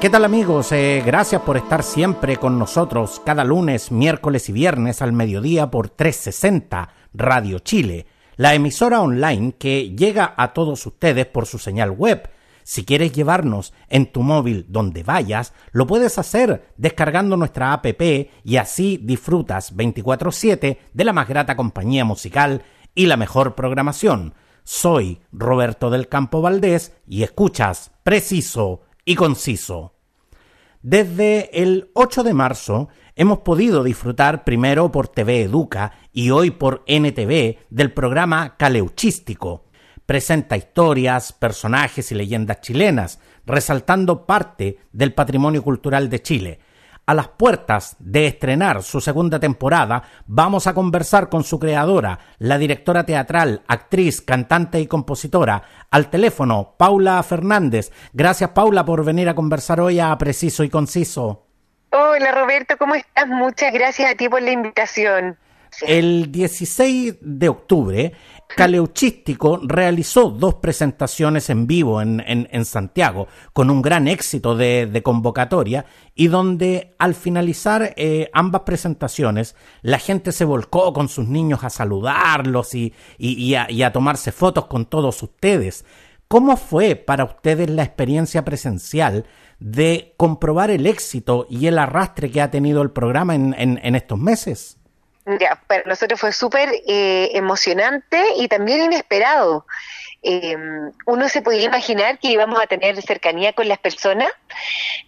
¿Qué tal amigos? Eh, gracias por estar siempre con nosotros cada lunes, miércoles y viernes al mediodía por 360 Radio Chile, la emisora online que llega a todos ustedes por su señal web. Si quieres llevarnos en tu móvil donde vayas, lo puedes hacer descargando nuestra app y así disfrutas 24/7 de la más grata compañía musical y la mejor programación. Soy Roberto del Campo Valdés y escuchas Preciso y conciso. Desde el 8 de marzo hemos podido disfrutar primero por TV Educa y hoy por NTV del programa Caleuchístico. Presenta historias, personajes y leyendas chilenas, resaltando parte del patrimonio cultural de Chile, a las puertas de estrenar su segunda temporada, vamos a conversar con su creadora, la directora teatral, actriz, cantante y compositora, al teléfono, Paula Fernández. Gracias, Paula, por venir a conversar hoy a Preciso y Conciso. Hola, Roberto, ¿cómo estás? Muchas gracias a ti por la invitación. El 16 de octubre Caleuchístico realizó dos presentaciones en vivo en, en, Santiago, con un gran éxito de, convocatoria, y donde al finalizar eh, ambas presentaciones, la gente se volcó con sus niños a saludarlos y, y, a, y a tomarse fotos con todos ustedes. ¿Cómo fue para ustedes la experiencia presencial de comprobar el éxito y el arrastre que ha tenido el programa en, en estos meses? Ya, para nosotros fue súper eh, emocionante y también inesperado. Em, uno se podía imaginar que íbamos a tener cercanía con las personas,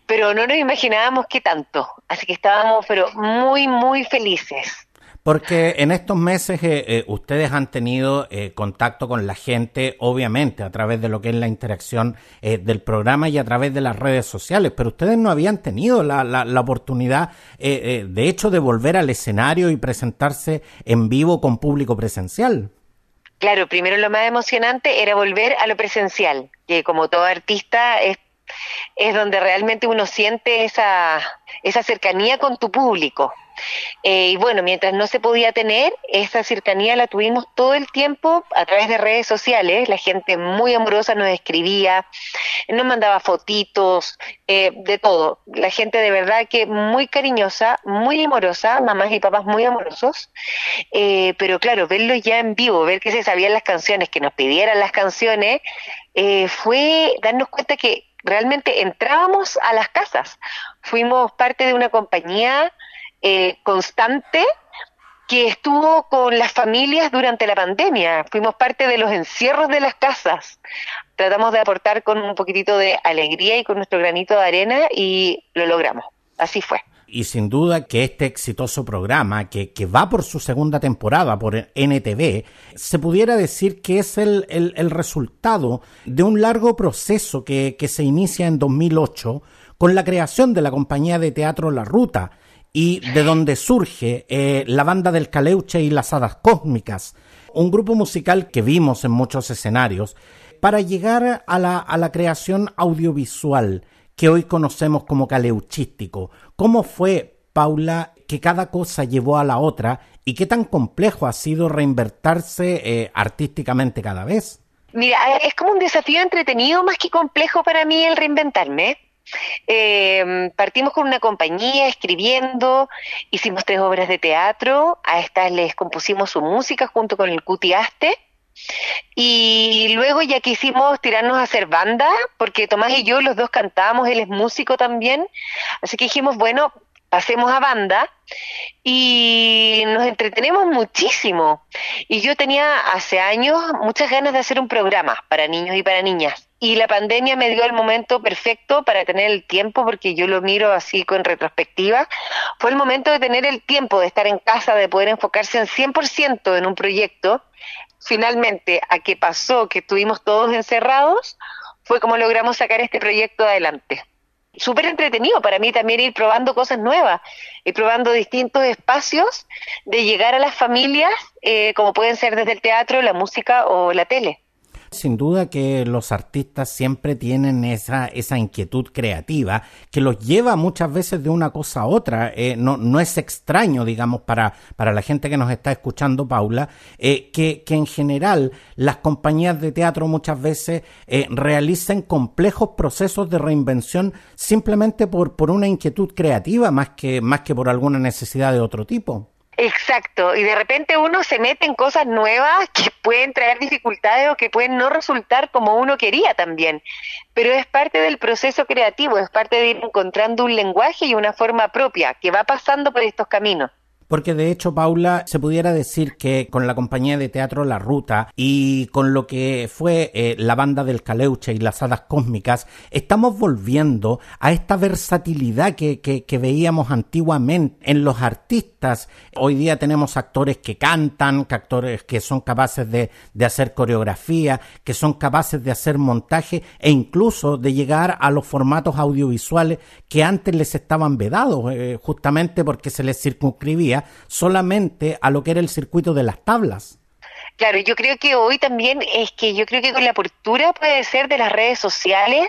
pero no nos imaginábamos qué tanto. Así que estábamos, pero muy, muy felices. Porque en estos meses eh, eh, ustedes han tenido eh, contacto con la gente, obviamente, a través de lo que es la interacción del programa y a través de las redes sociales, pero ustedes no habían tenido la, la, oportunidad, de hecho, de volver al escenario y presentarse en vivo con público presencial. Claro, primero lo más emocionante era volver a lo presencial, que como todo artista es es donde realmente uno siente esa, esa cercanía con tu público. Eh, y bueno, mientras no se podía tener, esa cercanía la tuvimos todo el tiempo a través de redes sociales. La gente muy amorosa nos escribía, nos mandaba fotitos, eh, de todo. La gente de verdad que muy cariñosa, muy amorosa, mamás y papás muy amorosos. Eh, pero claro, verlo ya en vivo, ver que se sabían las canciones, que nos pidieran las canciones, fue darnos cuenta que realmente entrábamos a las casas. Fuimos parte de una compañía eh, constante que estuvo con las familias durante la pandemia. Fuimos parte de los encierros de las casas. Tratamos de aportar con un poquitito de alegría y con nuestro granito de arena y lo logramos. Así fue y sin duda que este exitoso programa, que, que, va por su segunda temporada por NTV, se pudiera decir que es el, el, resultado de un largo proceso que, que, se inicia en 2008 con la creación de la compañía de teatro La Ruta y de donde surge eh, la banda del Caleuche y las Hadas Cósmicas, un grupo musical que vimos en muchos escenarios, para llegar a la, a la creación audiovisual que hoy conocemos como caleuchístico. ¿Cómo fue, Paula, que cada cosa llevó a la otra y qué tan complejo ha sido reinvertirse eh, artísticamente cada vez? Mira, es como un desafío entretenido más que complejo para mí el reinventarme. Eh, partimos con una compañía escribiendo, hicimos tres obras de teatro, a estas les compusimos su música junto con el Cutiaste y luego ya quisimos tirarnos a hacer banda, porque Tomás y yo los dos cantábamos, él es músico también, así que dijimos, bueno, pasemos a banda y nos entretenemos muchísimo. Y yo tenía hace años muchas ganas de hacer un programa para niños y para niñas. Y la pandemia me dio el momento perfecto para tener el tiempo, porque yo lo miro así con retrospectiva. Fue el momento de tener el tiempo de estar en casa, de poder enfocarse en 100% en un proyecto finalmente a qué pasó, que estuvimos todos encerrados, fue como logramos sacar este proyecto adelante. súper entretenido para mí también ir probando cosas nuevas, ir probando distintos espacios de llegar a las familias, eh, como pueden ser desde el teatro, la música o la tele. Sin duda que los artistas siempre tienen esa, esa inquietud creativa que los lleva muchas veces de una cosa a otra. Eh, no, no es extraño, digamos, para, para la gente que nos está escuchando, Paula, eh, que, que en general las compañías de teatro muchas veces eh, realicen complejos procesos de reinvención simplemente por, por una inquietud creativa más que, más que por alguna necesidad de otro tipo. Exacto, y de repente uno se mete en cosas nuevas que pueden traer dificultades o que pueden no resultar como uno quería también, pero es parte del proceso creativo, es parte de ir encontrando un lenguaje y una forma propia que va pasando por estos caminos. Porque de hecho, Paula, se pudiera decir que con la compañía de teatro La Ruta y con lo que fue eh, la banda del Caleuche y las hadas cósmicas, estamos volviendo a esta versatilidad que, que, veíamos antiguamente en los artistas. Hoy día tenemos actores que cantan, que actores que son capaces de, de hacer coreografía, que son capaces de hacer montaje e incluso de llegar a los formatos audiovisuales que antes les estaban vedados, eh, justamente porque se les circunscribía solamente a lo que era el circuito de las tablas. Claro, yo creo que hoy también es que yo creo que con la apertura puede ser de las redes sociales,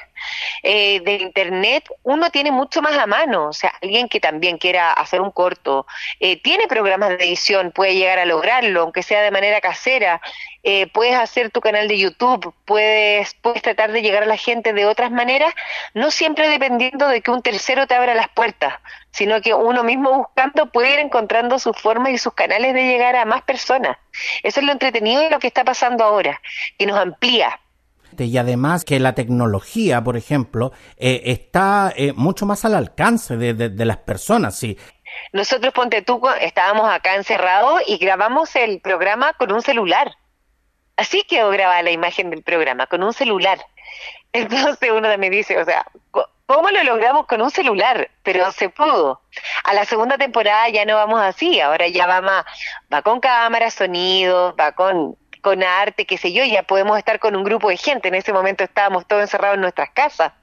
eh, de internet, uno tiene mucho más a mano. O sea, alguien que también quiera hacer un corto, eh, tiene programas de edición, puede llegar a lograrlo, aunque sea de manera casera. Eh, puedes hacer tu canal de YouTube, puedes, puedes tratar de llegar a la gente de otras maneras, no siempre dependiendo de que un tercero te abra las puertas, sino que uno mismo buscando puede ir encontrando sus formas y sus canales de llegar a más personas. Eso es lo entretenido de lo que está pasando ahora, que nos amplía. Y además que la tecnología, por ejemplo, eh, está eh, mucho más al alcance de, de las personas. Sí. Nosotros, Ponte tú, estábamos acá encerrados y grabamos el programa con un celular. Así quedó grabada la imagen del programa, con un celular. Entonces uno me dice, o sea, ¿cómo lo logramos con un celular? Pero se pudo. A la segunda temporada ya no vamos así, ahora ya va más, va con cámara, sonido, va con, con arte, qué sé yo, ya podemos estar con un grupo de gente. En ese momento estábamos todos encerrados en nuestras casas.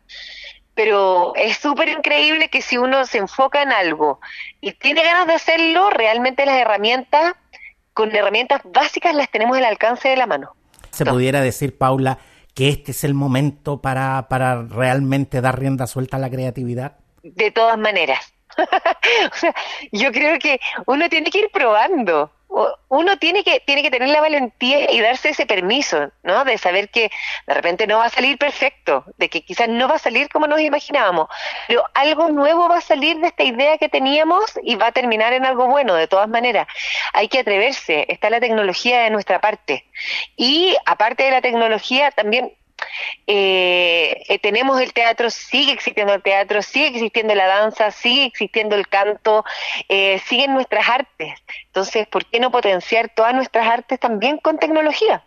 Pero es súper increíble que si uno se enfoca en algo y tiene ganas de hacerlo, realmente las herramientas con herramientas básicas las tenemos al alcance de la mano. Se pudiera decir, Paula, que este es el momento para, para realmente dar rienda suelta a la creatividad. De todas maneras. o sea, yo creo que uno tiene que ir probando uno tiene que, tiene que tener la valentía y darse ese permiso, ¿no? De saber que de repente no va a salir perfecto, de que quizás no va a salir como nos imaginábamos, pero algo nuevo va a salir de esta idea que teníamos y va a terminar en algo bueno, de todas maneras. Hay que atreverse, está la tecnología de nuestra parte. Y aparte de la tecnología, también eh, eh, tenemos el teatro, sigue existiendo el teatro, sigue existiendo la danza, sigue existiendo el canto, eh, siguen nuestras artes. Entonces, ¿por qué no potenciar todas nuestras artes también con tecnología?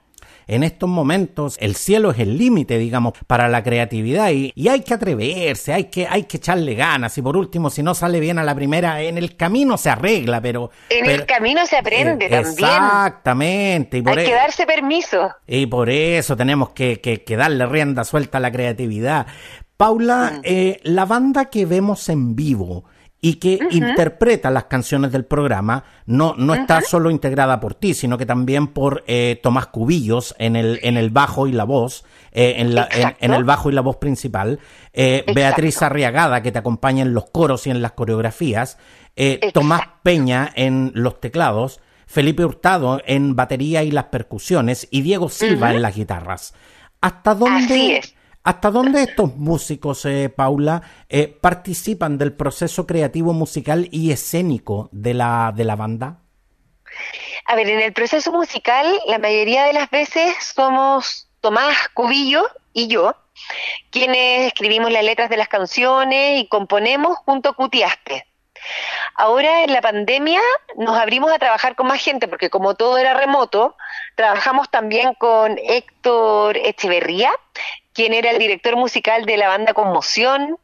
En estos momentos el cielo es el límite, digamos, para la creatividad y, hay que atreverse, hay que, hay que echarle ganas y por último, si no sale bien a la primera, en el camino se arregla, pero... En el camino se aprende eh, también. Exactamente. Y por hay que e- darse permiso. Y por eso tenemos que, que, darle rienda suelta a la creatividad. Paula, mm. eh, la banda que vemos en vivo, y que interpreta las canciones del programa, no, no está solo integrada por ti, sino que también por eh, Tomás Cubillos en el, en el bajo y la voz, eh, en, la, en, el bajo y la voz principal, eh, Beatriz Arriagada, que te acompaña en los coros y en las coreografías, Tomás Peña en los teclados, Felipe Hurtado en batería y las percusiones, y Diego Silva en las guitarras. ¿Hasta dónde... ¿Hasta dónde estos músicos, eh, Paula, eh, participan del proceso creativo musical y escénico de la, de la banda? A ver, en el proceso musical, la mayoría de las veces somos Tomás Cubillo y yo, quienes escribimos las letras de las canciones y componemos junto a Cutiaste. Ahora en la pandemia nos abrimos a trabajar con más gente porque como todo era remoto, trabajamos también con Héctor Echeverría, quien era el director musical de la banda Conmoción.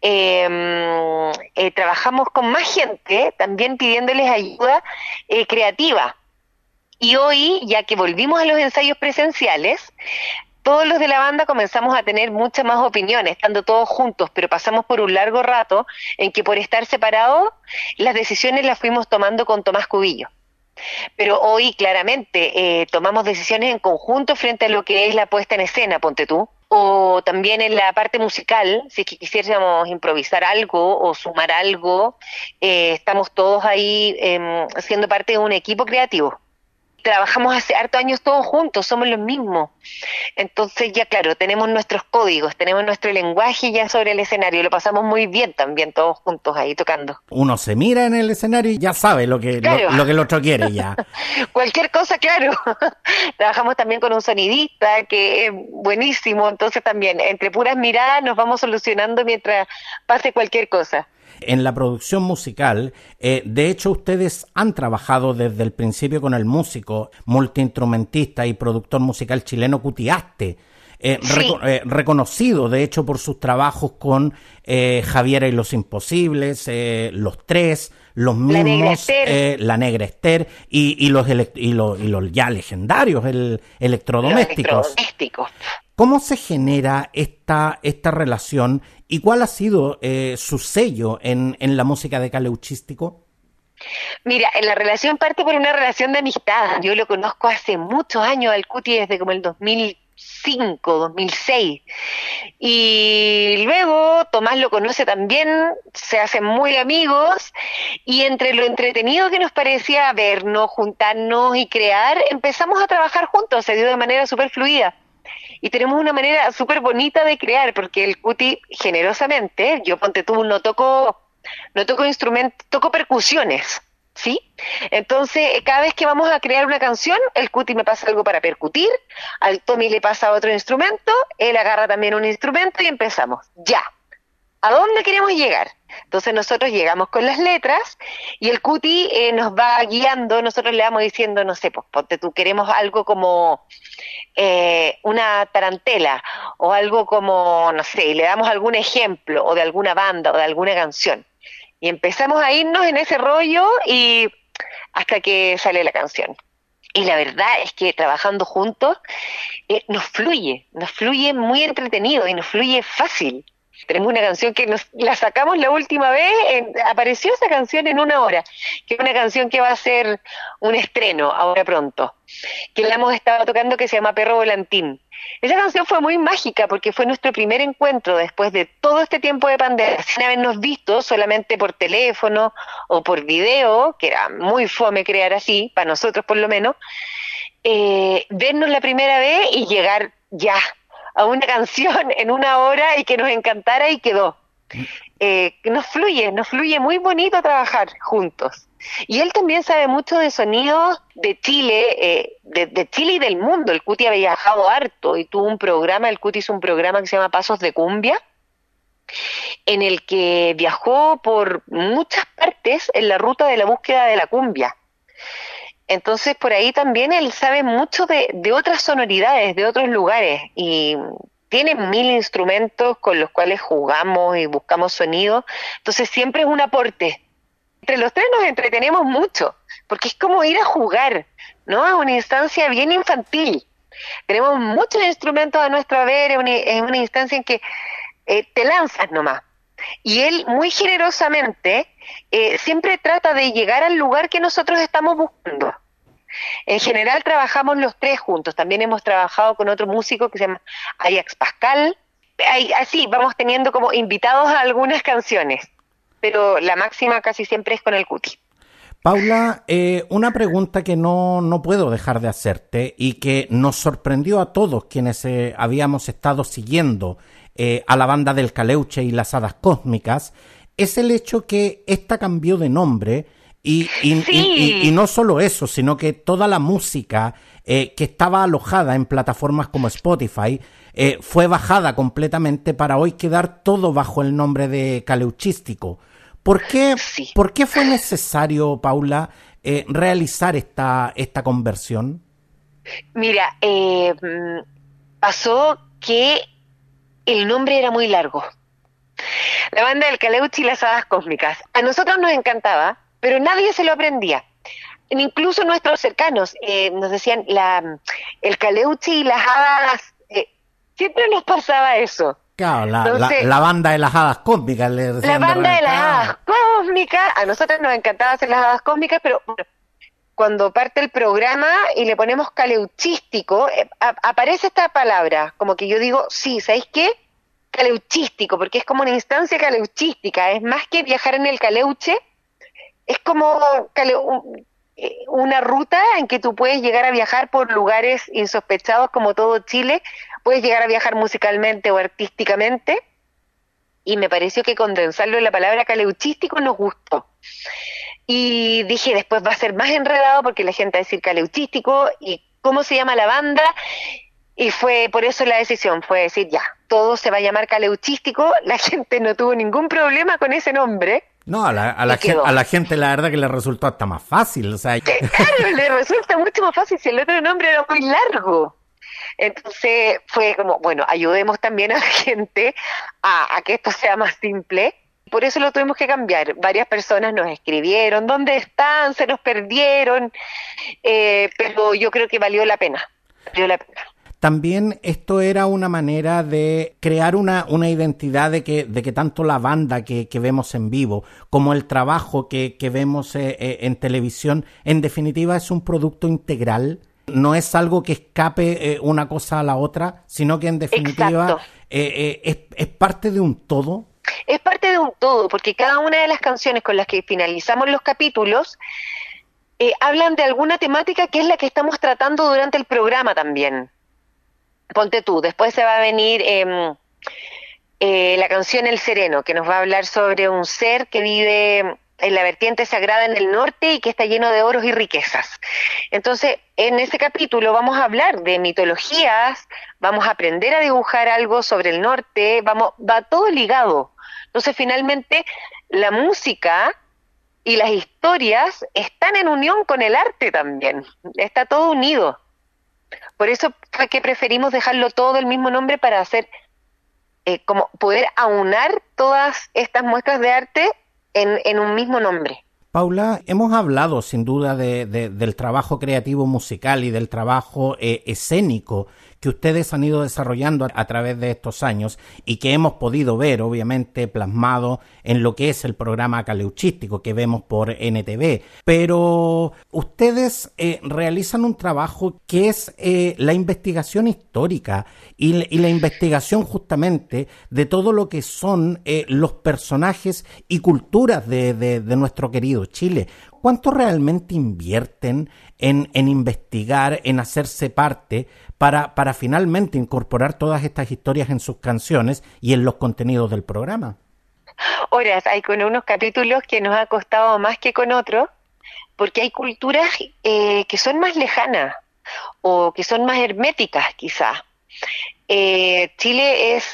Em, eh, trabajamos con más gente, también pidiéndoles ayuda eh, creativa. Y hoy, ya que volvimos a los ensayos presenciales, todos los de la banda comenzamos a tener muchas más opiniones, estando todos juntos, pero pasamos por un largo rato en que por estar separados, las decisiones las fuimos tomando con Tomás Cubillo. Pero hoy claramente eh, tomamos decisiones en conjunto frente a lo que es la puesta en escena, ponte tú, o también en la parte musical, si es que quisiéramos improvisar algo o sumar algo, eh, estamos todos ahí eh, siendo parte de un equipo creativo trabajamos hace hartos años todos juntos, somos los mismos. Entonces ya claro, tenemos nuestros códigos, tenemos nuestro lenguaje ya sobre el escenario, lo pasamos muy bien también todos juntos ahí tocando. Uno se mira en el escenario y ya sabe lo que, lo, que el otro quiere ya. Cualquier cosa, claro. Trabajamos también con un sonidista que es buenísimo, entonces también entre puras miradas nos vamos solucionando mientras pase cualquier cosa en la producción musical. Eh, de hecho, ustedes han trabajado desde el principio con el músico, multiinstrumentista y productor musical chileno Cutiaste. Eh, eh, reconocido de hecho por sus trabajos con Javier y los Imposibles, Los Tres, los mismos, La Negra Esther, y, los y, los ya legendarios el, electrodomésticos. ¿Cómo se genera esta, esta relación y cuál ha sido eh, su sello en, en la música de Caleuchístico? Mira, la relación parte por una relación de amistad. Yo lo conozco hace muchos años al Cuti, desde como el 2005, 2006. Y luego Tomás lo conoce también, se hacen muy amigos y entre lo entretenido que nos parecía vernos, juntarnos y crear, empezamos a trabajar juntos, se dio de manera súper fluida y tenemos una manera súper bonita de crear, porque el cuti generosamente, yo ponte tú, no toco, no toco instrumentos, toco percusiones, ¿sí? Entonces, cada vez que vamos a crear una canción, el cuti me pasa algo para percutir, al Tommy le pasa otro instrumento, él agarra también un instrumento y empezamos, ya. ¿A dónde queremos llegar? Entonces nosotros llegamos con las letras y el cuti eh, nos va guiando, nosotros le vamos diciendo, no sé, pues ponte tú, queremos algo como eh, una tarantela o algo como, no sé, le damos algún ejemplo o de alguna banda o de alguna canción. Y empezamos a irnos en ese rollo y hasta que sale la canción. Y la verdad es que trabajando juntos eh, nos fluye, nos fluye muy entretenido y nos fluye fácil. Tenemos una canción que nos la sacamos la última vez, apareció esa canción en una hora, que es una canción que va a ser un estreno ahora pronto, que la hemos estado tocando que se llama Perro Volantín. Esa canción fue muy mágica porque fue nuestro primer encuentro después de todo este tiempo de pandemia, sin habernos visto solamente por teléfono o por video, que era muy fome crear así, para nosotros por lo menos, eh, vernos la primera vez y llegar ya a una canción en una hora y que nos encantara y quedó. Eh, nos fluye, nos fluye muy bonito trabajar juntos. Y él también sabe mucho de sonidos de Chile, eh, de, Chile y del mundo. El Cuti había viajado harto y tuvo un programa, el Cuti hizo un programa que se llama Pasos de Cumbia, en el que viajó por muchas partes en la ruta de la búsqueda de la cumbia. Entonces, por ahí también él sabe mucho de, de otras sonoridades, de otros lugares, y tiene mil instrumentos con los cuales jugamos y buscamos sonidos, entonces siempre es un aporte. Entre los tres nos entretenemos mucho, porque es como ir a jugar, ¿no? Es una instancia bien infantil. Tenemos muchos instrumentos a nuestro haber, es una, instancia en que eh, te lanzas nomás. Y él muy generosamente eh, siempre trata de llegar al lugar que nosotros estamos buscando. En general trabajamos los tres juntos, también hemos trabajado con otro músico que se llama Ajax Pascal, así vamos teniendo como invitados a algunas canciones, pero la máxima casi siempre es con el Cuti. Paula, eh, una pregunta que no, no, puedo dejar de hacerte y que nos sorprendió a todos quienes eh, habíamos estado siguiendo eh, a la banda del Caleuche y las Hadas Cósmicas, es el hecho que esta cambió de nombre y, y, no solo eso, sino que toda la música eh, que estaba alojada en plataformas como Spotify eh, fue bajada completamente para hoy quedar todo bajo el nombre de Caleuchístico. ¿Por qué, ¿por qué fue necesario, Paula, eh, realizar esta, esta conversión? Mira, mm, pasó que el nombre era muy largo. La banda del Caleuchi y las Hadas Cósmicas. A nosotros nos encantaba, pero nadie se lo aprendía. Incluso nuestros cercanos eh, nos decían, la, el Caleuchi y las Hadas, eh, Siempre nos pasaba eso. Claro, la, banda de las hadas cósmicas. Le la banda de las hadas cósmicas. A nosotros nos encantaba hacer las hadas cósmicas, pero cuando parte el programa y le ponemos caleuchístico, eh, aparece esta palabra, como que yo digo, sí, ¿sabéis qué? Caleuchístico, porque es como una instancia caleuchística, es más que viajar en el caleuche, es como eh, una ruta en que tú puedes llegar a viajar por lugares insospechados como todo Chile, puedes llegar a viajar musicalmente o artísticamente, y me pareció que condensarlo en la palabra caleuchístico nos gustó. Y dije, después va a ser más enredado porque la gente va a decir caleuchístico y cómo se llama la banda. Y fue por eso la decisión, fue decir, ya, todo se va a llamar caleuchístico. La gente no tuvo ningún problema con ese nombre. No, a la, a la, gente, a la gente la verdad que le resultó hasta más fácil. O sea, claro, le resulta mucho más fácil si el otro nombre era muy largo. Entonces fue como, bueno, ayudemos también a la gente a, que esto sea más simple. Por eso lo tuvimos que cambiar. Varias personas nos escribieron, ¿dónde están? Se nos perdieron. Eh, pero yo creo que valió la pena. Valió la pena. También esto era una manera de crear una, una identidad de que, de que tanto la banda que, que vemos en vivo como el trabajo que, que vemos eh, eh, en televisión, en definitiva es un producto integral. No es algo que escape eh, una cosa a la otra, sino que en definitiva es, es parte de un todo. Es parte de un todo, porque cada una de las canciones con las que finalizamos los capítulos hablan de alguna temática que es la que estamos tratando durante el programa también ponte tú, después se va a venir em, eh, la canción El Sereno, que nos va a hablar sobre un ser que vive en la vertiente sagrada en el norte y que está lleno de oros y riquezas. Entonces, en ese capítulo vamos a hablar de mitologías, vamos a aprender a dibujar algo sobre el norte, vamos, va todo ligado. Entonces, finalmente, la música y las historias están en unión con el arte también, está todo unido. Por eso fue que preferimos dejarlo todo el mismo nombre para hacer, eh, como poder aunar todas estas muestras de arte en, un mismo nombre. Paula, hemos hablado sin duda de, del trabajo creativo musical y del trabajo eh, escénico que ustedes han ido desarrollando a través de estos años y que hemos podido ver, obviamente, plasmado en lo que es el programa caleuchístico que vemos por NTV. Pero ustedes eh, realizan un trabajo que es eh, la investigación histórica y, la investigación justamente de todo lo que son eh, los personajes y culturas de, de nuestro querido Chile. ¿Cuánto realmente invierten en, en investigar, en hacerse parte, para, para finalmente incorporar todas estas historias en sus canciones y en los contenidos del programa? Horas, hay con unos capítulos que nos ha costado más que con otros, porque hay culturas eh, que son más lejanas o que son más herméticas quizás. Eh, Chile es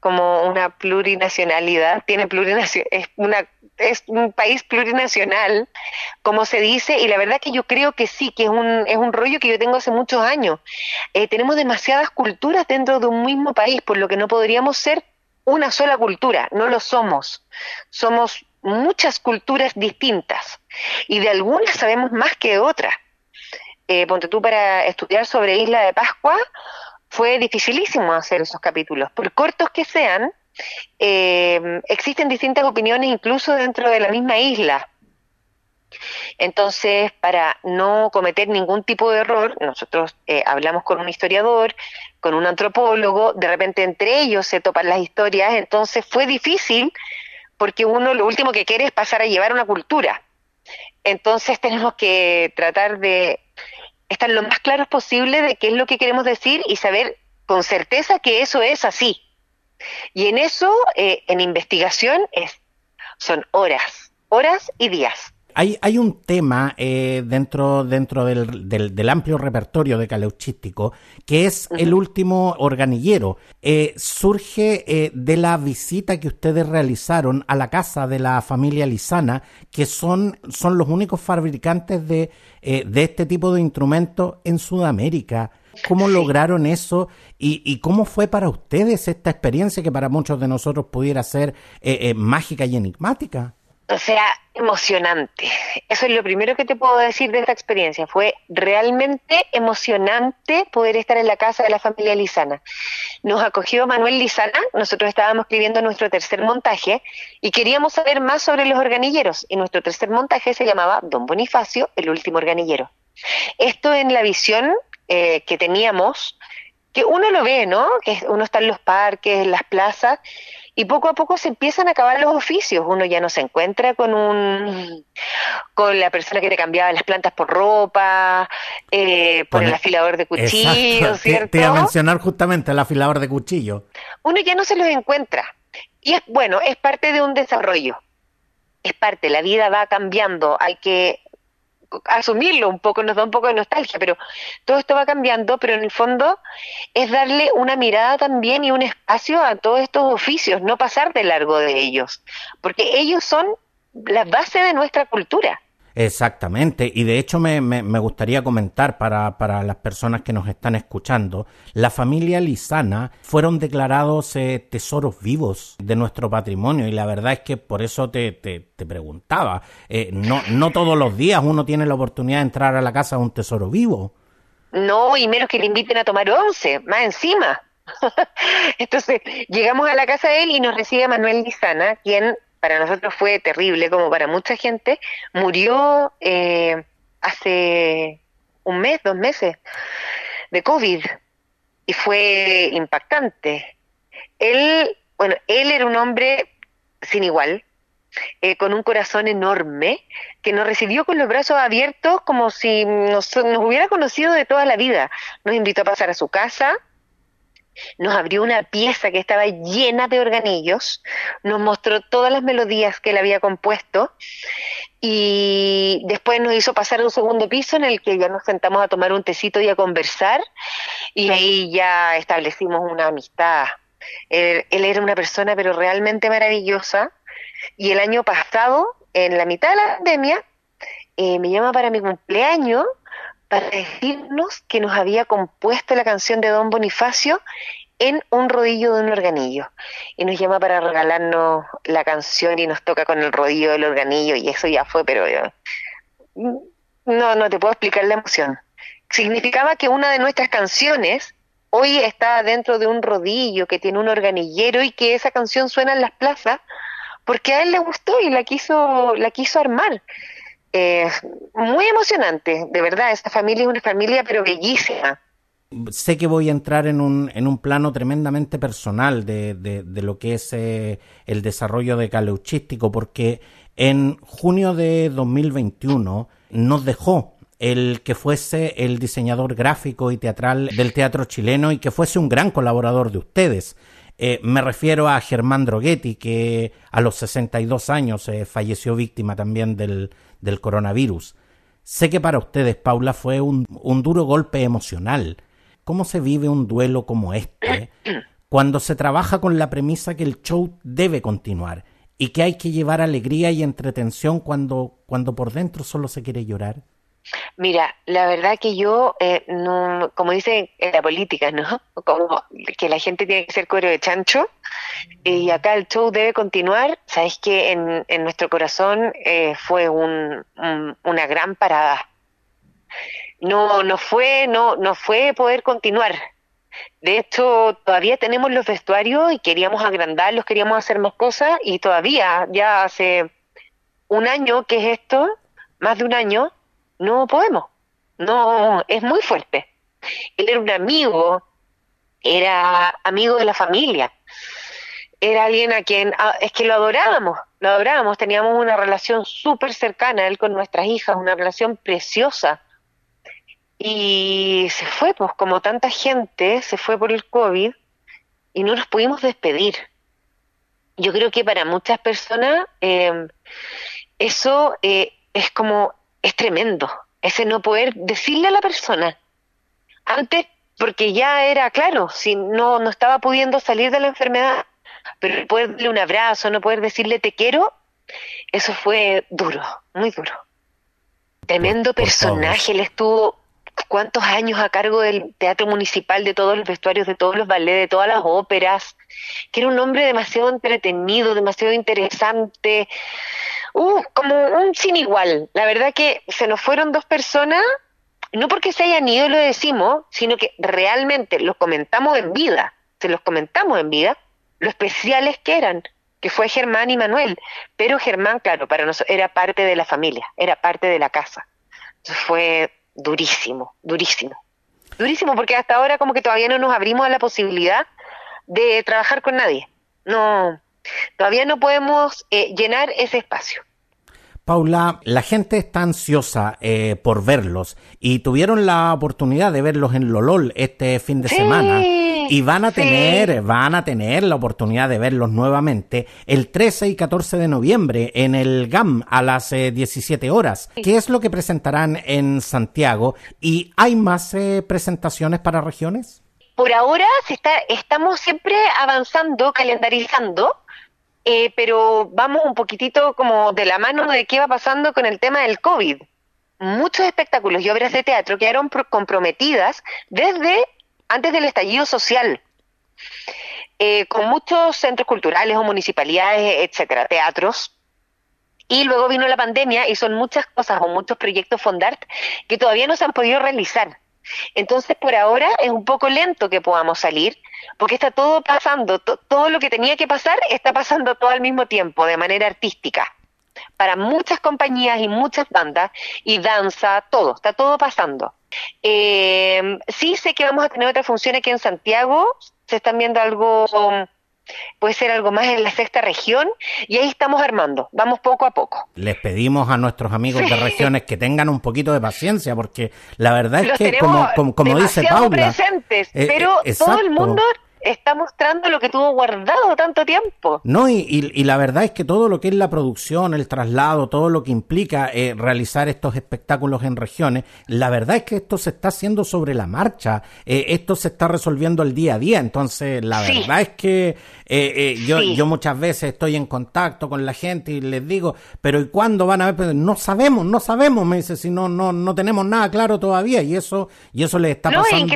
como una plurinacionalidad, tiene plurinacional, es una es un país plurinacional, como se dice, y la verdad que yo creo que sí, que es un, es un rollo que yo tengo hace muchos años. Eh, tenemos demasiadas culturas dentro de un mismo país, por lo que no podríamos ser una sola cultura, no lo somos. Somos muchas culturas distintas, y de algunas sabemos más que de otras. Eh, ponte tú para estudiar sobre Isla de Pascua, fue dificilísimo hacer esos capítulos, por cortos que sean, eh, existen distintas opiniones incluso dentro de la misma isla. Entonces, para no cometer ningún tipo de error, nosotros eh, hablamos con un historiador, con un antropólogo, de repente entre ellos se topan las historias, entonces fue difícil porque uno lo último que quiere es pasar a llevar una cultura. Entonces tenemos que tratar de estar lo más claros posible de qué es lo que queremos decir y saber con certeza que eso es así. Y en eso, eh, en investigación, es, son horas, horas y días. Hay, hay un tema eh, dentro, dentro del, del, amplio repertorio de Caleuchístico que es el último organillero. Eh, surge de la visita que ustedes realizaron a la casa de la familia Lizana, que son, son los únicos fabricantes de, de este tipo de instrumentos en Sudamérica. ¿Cómo lograron eso y, cómo fue para ustedes esta experiencia que para muchos de nosotros pudiera ser eh, eh, mágica y enigmática? O sea, emocionante. Eso es lo primero que te puedo decir de esta experiencia. Fue realmente emocionante poder estar en la casa de la familia Lizana. Nos acogió Manuel Lizana, nosotros estábamos escribiendo nuestro tercer montaje y queríamos saber más sobre los organilleros. Y nuestro tercer montaje se llamaba Don Bonifacio, el último organillero. Esto en la visión eh, que teníamos, que uno lo ve, ¿no? Que uno está en los parques, en las plazas, y poco a poco se empiezan a acabar los oficios. Uno ya no se encuentra con un con la persona que te cambiaba las plantas por ropa, eh, por el afilador de cuchillos, ¿cierto? Te, iba a mencionar justamente el afilador de cuchillo. Uno ya no se los encuentra. Y es bueno, es parte de un desarrollo. Es parte, la vida va cambiando, hay que asumirlo un poco, nos da un poco de nostalgia, pero todo esto va cambiando, pero en el fondo es darle una mirada también y un espacio a todos estos oficios, no pasar de largo de ellos, porque ellos son la base de nuestra cultura. Exactamente, y de hecho me, me, gustaría comentar para, para, las personas que nos están escuchando, la familia Lizana fueron declarados eh, tesoros vivos de nuestro patrimonio y la verdad es que por eso te, te, preguntaba, eh, no, no todos los días uno tiene la oportunidad de entrar a la casa de un tesoro vivo. No, y menos que le inviten a tomar once, más encima. Entonces, llegamos a la casa de él y nos recibe Manuel Lizana, quien para nosotros fue terrible, como para mucha gente, murió eh, hace un mes, dos meses, de COVID, y fue impactante. Él, bueno, él era un hombre sin igual, eh, con un corazón enorme, que nos recibió con los brazos abiertos como si nos, nos hubiera conocido de toda la vida. Nos invitó a pasar a su casa, nos abrió una pieza que estaba llena de organillos, nos mostró todas las melodías que él había compuesto y después nos hizo pasar a un segundo piso en el que ya nos sentamos a tomar un tecito y a conversar y ahí ya establecimos una amistad. Él, era una persona pero realmente maravillosa y el año pasado, en la mitad de la pandemia, eh, me llama para mi cumpleaños para decirnos que nos había compuesto la canción de Don Bonifacio en un rodillo de un organillo. Y nos llama para regalarnos la canción y nos toca con el rodillo del organillo y eso ya fue, pero eh, no, no te puedo explicar la emoción. Significaba que una de nuestras canciones hoy está dentro de un rodillo que tiene un organillero y que esa canción suena en las plazas porque a él le gustó y la quiso, la quiso armar. Eh, muy emocionante, de verdad, esta familia es una familia pero bellísima. Sé que voy a entrar en un, en un plano tremendamente personal de, de, lo que es eh, el desarrollo de Caleuchístico, porque en junio de 2021 nos dejó el que fuese el diseñador gráfico y teatral del teatro chileno y que fuese un gran colaborador de ustedes. Eh, me refiero a Germán Droghetti, que a los 62 años falleció víctima también del, del coronavirus. Sé que para ustedes, Paula, fue un, un duro golpe emocional. ¿Cómo se vive un duelo como este cuando se trabaja con la premisa que el show debe continuar y que hay que llevar alegría y entretención cuando, cuando por dentro solo se quiere llorar? Mira, la verdad que yo, eh, no, como dicen en la política, ¿no? Como que la gente tiene que ser cuero de chancho y acá el show debe continuar. Sabes que en, en nuestro corazón eh, fue un, una gran parada. No, no fue, no, no fue poder continuar. De hecho, todavía tenemos los vestuarios y queríamos agrandarlos, queríamos hacer más cosas y todavía, ya hace un año que es esto, más de un año, no podemos. No, es muy fuerte. Él era un amigo, era amigo de la familia, era alguien a quien, es que lo adorábamos, lo adorábamos, teníamos una relación súper cercana, él con nuestras hijas, una relación preciosa. Y se fue, pues como tanta gente, se fue por el COVID y no nos pudimos despedir. Yo creo que para muchas personas eh, eso eh, es como es tremendo, ese no poder decirle a la persona. Antes, porque ya era claro, si no, no estaba pudiendo salir de la enfermedad, pero poder darle un abrazo, no poder decirle te quiero, eso fue duro, muy duro. Tremendo personaje, él estuvo cuántos años a cargo del teatro municipal, de todos los vestuarios, de todos los ballets, de todas las óperas, que era un hombre demasiado entretenido, demasiado interesante, Uh, como un sin igual. La verdad que se nos fueron dos personas, no porque se hayan ido lo decimos, sino que realmente los comentamos en vida, se los comentamos en vida, lo especiales que eran, que fue Germán y Manuel. Pero Germán, claro, para nosotros era parte de la familia, era parte de la casa. Entonces fue durísimo, durísimo. Durísimo porque hasta ahora como que todavía no nos abrimos a la posibilidad de trabajar con nadie. No, todavía no podemos eh, llenar ese espacio. Paula, la gente está ansiosa eh, por verlos y tuvieron la oportunidad de verlos en Lolol este fin de semana y van a tener, van a tener la oportunidad de verlos nuevamente el 13 y 14 de noviembre en el GAM a las 17 eh, horas. ¿Qué es lo que presentarán en Santiago? ¿Y hay más eh, presentaciones para regiones? Por ahora se está, estamos siempre avanzando, calendarizando eh, pero vamos un poquitito como de la mano de qué va pasando con el tema del COVID. Muchos espectáculos y obras de teatro quedaron comprometidas desde antes del estallido social, eh, con muchos centros culturales o municipalidades, etcétera, teatros. Y luego vino la pandemia y son muchas cosas o muchos proyectos Fondart que todavía no se han podido realizar. Entonces, por ahora es un poco lento que podamos salir, porque está todo pasando, todo lo que tenía que pasar está pasando todo al mismo tiempo, de manera artística. Para muchas compañías y muchas bandas, y danza, todo, está todo pasando. Eh, sí sé que vamos a tener otra función aquí en Santiago, se están viendo algo puede ser algo más en la sexta región y ahí estamos armando, vamos poco a poco. Les pedimos a nuestros amigos de regiones que tengan un poquito de paciencia porque la verdad es que como, como, dice Paula, presentes, eh, pero eh, todo el mundo está mostrando lo que tuvo guardado tanto tiempo. No, y, y, la verdad es que todo lo que es la producción, el traslado, todo lo que implica eh, realizar estos espectáculos en regiones, la verdad es que esto se está haciendo sobre la marcha, eh, esto se está resolviendo el día a día, entonces la verdad es que eh, yo, yo muchas veces estoy en contacto con la gente y les digo, pero ¿y cuándo van a ver? Pues, no sabemos, no sabemos, me dice, si no, no, no tenemos nada claro todavía y eso, y eso le está pasando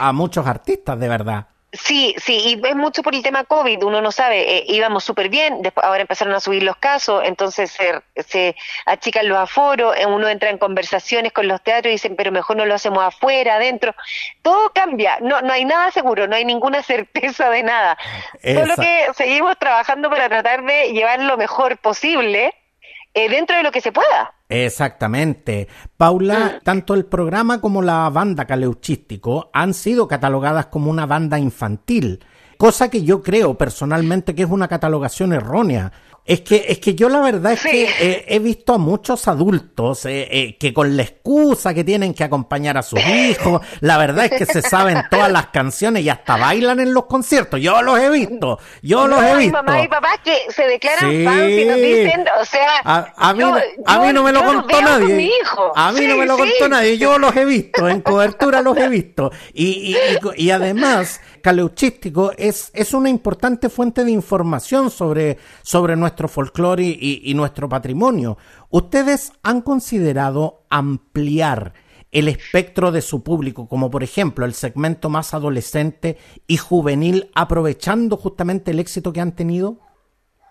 a muchos artistas, de verdad. Sí, sí, y es mucho por el tema COVID, uno no sabe, eh, íbamos súper bien, después ahora empezaron a subir los casos, entonces se, se achican los aforos, eh, uno entra en conversaciones con los teatros y dicen, pero mejor no lo hacemos afuera, adentro, todo cambia, no, no hay nada seguro, no hay ninguna certeza de nada, solo que seguimos trabajando para tratar de llevar lo mejor posible eh, dentro de lo que se pueda. Exactamente. Paula, mm. tanto el programa como la banda Caleuchístico han sido catalogadas como una banda infantil, cosa que yo creo personalmente que es una catalogación errónea. Es que, es que yo la verdad es que eh, he visto a muchos adultos eh, eh, que con la excusa que tienen que acompañar a sus hijos, la verdad es que se saben todas las canciones y hasta bailan en los conciertos. Yo los he visto, yo los he visto. mamá y papá que se declaran fans y nos dicen, o sea, a, mí, a mí no me lo contó nadie. A mí no me lo contó nadie, yo los he visto, en cobertura los he visto. Y, y, y, además, Caleuchístico es, es una importante fuente de información sobre, sobre nuestro folclore y, nuestro patrimonio. ¿Ustedes han considerado ampliar el espectro de su público, como por ejemplo el segmento más adolescente y juvenil, aprovechando justamente el éxito que han tenido?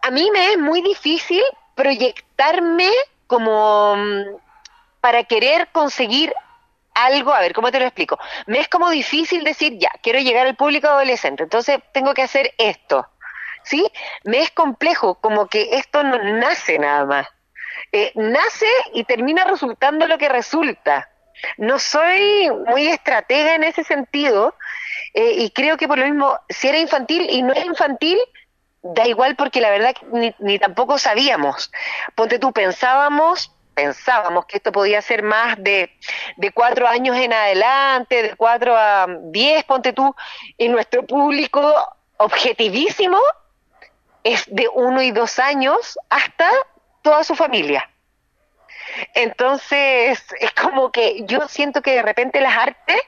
A mí me es muy difícil proyectarme como mm, para querer conseguir algo, a ver, ¿cómo te lo explico? Me es como difícil decir, ya, quiero llegar al público adolescente, entonces tengo que hacer esto. ¿sí? Me es complejo, como que esto no nace nada más. Eh, nace y termina resultando lo que resulta. No soy muy estratega en ese sentido eh, y creo que por lo mismo, si era infantil y no es infantil, da igual porque la verdad ni, ni tampoco sabíamos. Ponte tú, pensábamos pensábamos que esto podía ser más de, de cuatro años en adelante, de cuatro a diez, ponte tú, y nuestro público objetivísimo es de uno y dos años hasta toda su familia. Entonces, es como que yo siento que de repente las artes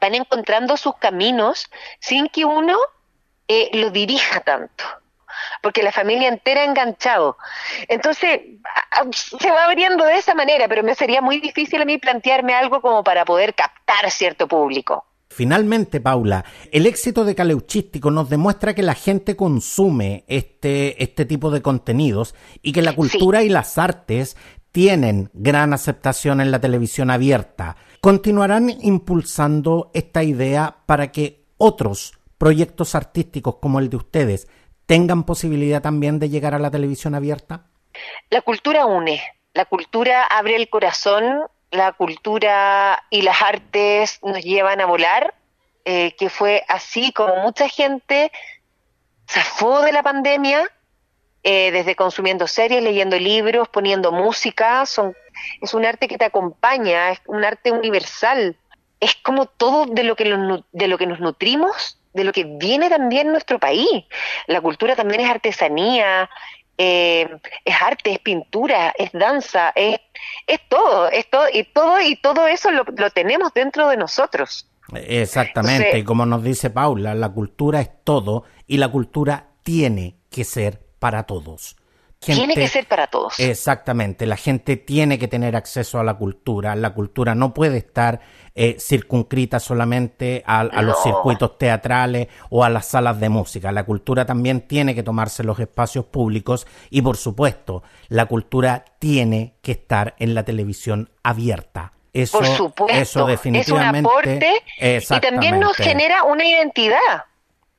van encontrando sus caminos sin que uno eh, lo dirija tanto, porque la familia entera ha enganchado. Entonces, se va abriendo de esa manera, pero me sería muy difícil a mí plantearme algo como para poder captar cierto público. Finalmente, Paula, el éxito de Caleuchístico nos demuestra que la gente consume este, este tipo de contenidos y que la cultura y las artes tienen gran aceptación en la televisión abierta. ¿Continuarán impulsando esta idea para que otros proyectos artísticos como el de ustedes tengan posibilidad también de llegar a la televisión abierta? La cultura une, la cultura abre el corazón la cultura y las artes nos llevan a volar, eh, que fue así como mucha gente zafó de la pandemia, eh, desde consumiendo series, leyendo libros, poniendo música, son, es un arte que te acompaña, es un arte universal, es como todo de lo que, de lo que nos nutrimos, de lo que viene también nuestro país. La cultura también es artesanía, eh, es arte, es pintura, es danza, es, es todo, es todo, y todo, y todo eso lo, tenemos dentro de nosotros. Exactamente, y como nos dice Paula, la cultura es todo y la cultura tiene que ser para todos tiene que ser para todos. Exactamente, la gente tiene que tener acceso a la cultura. La cultura no puede estar eh, circunscrita solamente a, los circuitos teatrales o a las salas de música. La cultura también tiene que tomarse los espacios públicos y, por supuesto, la cultura tiene que estar en la televisión abierta. Eso, por supuesto, eso definitivamente, es un aporte y también nos genera una identidad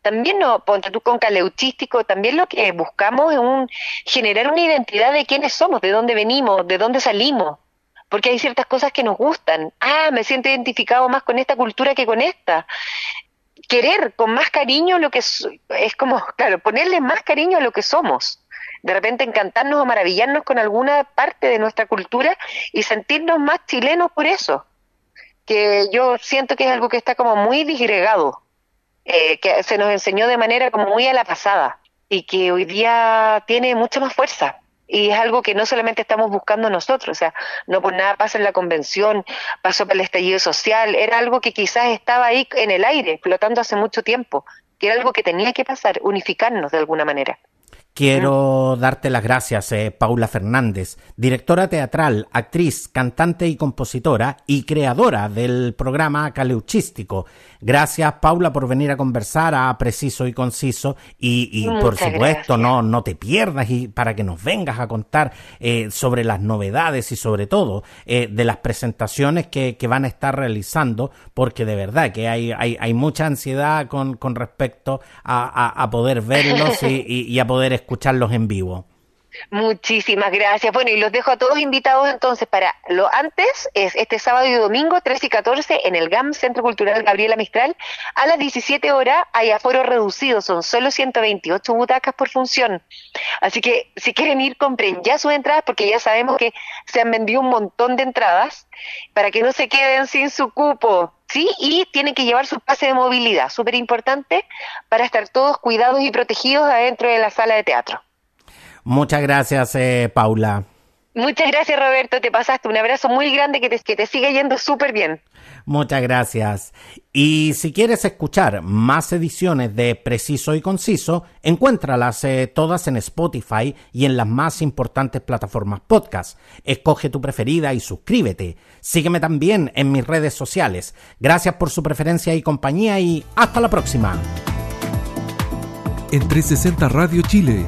también no, ponte tú con caleuchístico, también lo que buscamos es un, generar una identidad de quiénes somos, de dónde venimos, de dónde salimos, porque hay ciertas cosas que nos gustan. Ah, me siento identificado más con esta cultura que con esta. Querer con más cariño lo que es, es como, claro, ponerle más cariño a lo que somos. De repente encantarnos o maravillarnos con alguna parte de nuestra cultura y sentirnos más chilenos por eso. Que yo siento que es algo que está como muy disgregado eh, que se nos enseñó de manera como muy a la pasada y que hoy día tiene mucha más fuerza. Y es algo que no solamente estamos buscando nosotros, o sea, no por nada pasa en la convención, pasó por el estallido social, era algo que quizás estaba ahí en el aire, flotando hace mucho tiempo, que era algo que tenía que pasar, unificarnos de alguna manera. Quiero darte las gracias, eh, Paula Fernández, directora teatral, actriz, cantante y compositora y creadora del programa Caleuchístico. Gracias, Paula, por venir a conversar a Preciso y Conciso. Y, por supuesto no, no te pierdas y para que nos vengas a contar eh, sobre las novedades y sobre todo eh, de las presentaciones que, van a estar realizando, porque de verdad que hay, hay, hay mucha ansiedad con, con respecto a, a, poder verlos y, y a poder escucharlos en vivo. Muchísimas gracias. Bueno, y los dejo a todos invitados entonces para lo antes, es este sábado y domingo, 13 y 14, en el GAM, Centro Cultural Gabriela Mistral, a las 17 horas hay aforo reducido, son solo 128 butacas por función. Así que si quieren ir, compren ya sus entradas, porque ya sabemos que se han vendido un montón de entradas, para que no se queden sin su cupo. ¿sí? Y tienen que llevar su pase de movilidad, súper importante, para estar todos cuidados y protegidos adentro de la sala de teatro. Muchas gracias, eh, Paula. Muchas gracias, Roberto. Te pasaste un abrazo muy grande que te, que te siga yendo súper bien. Muchas gracias. Y si quieres escuchar más ediciones de Preciso y Conciso, encuéntralas eh, todas en Spotify y en las más importantes plataformas podcast. Escoge tu preferida y suscríbete. Sígueme también en mis redes sociales. Gracias por su preferencia y compañía y hasta la próxima. En 360 Radio Chile,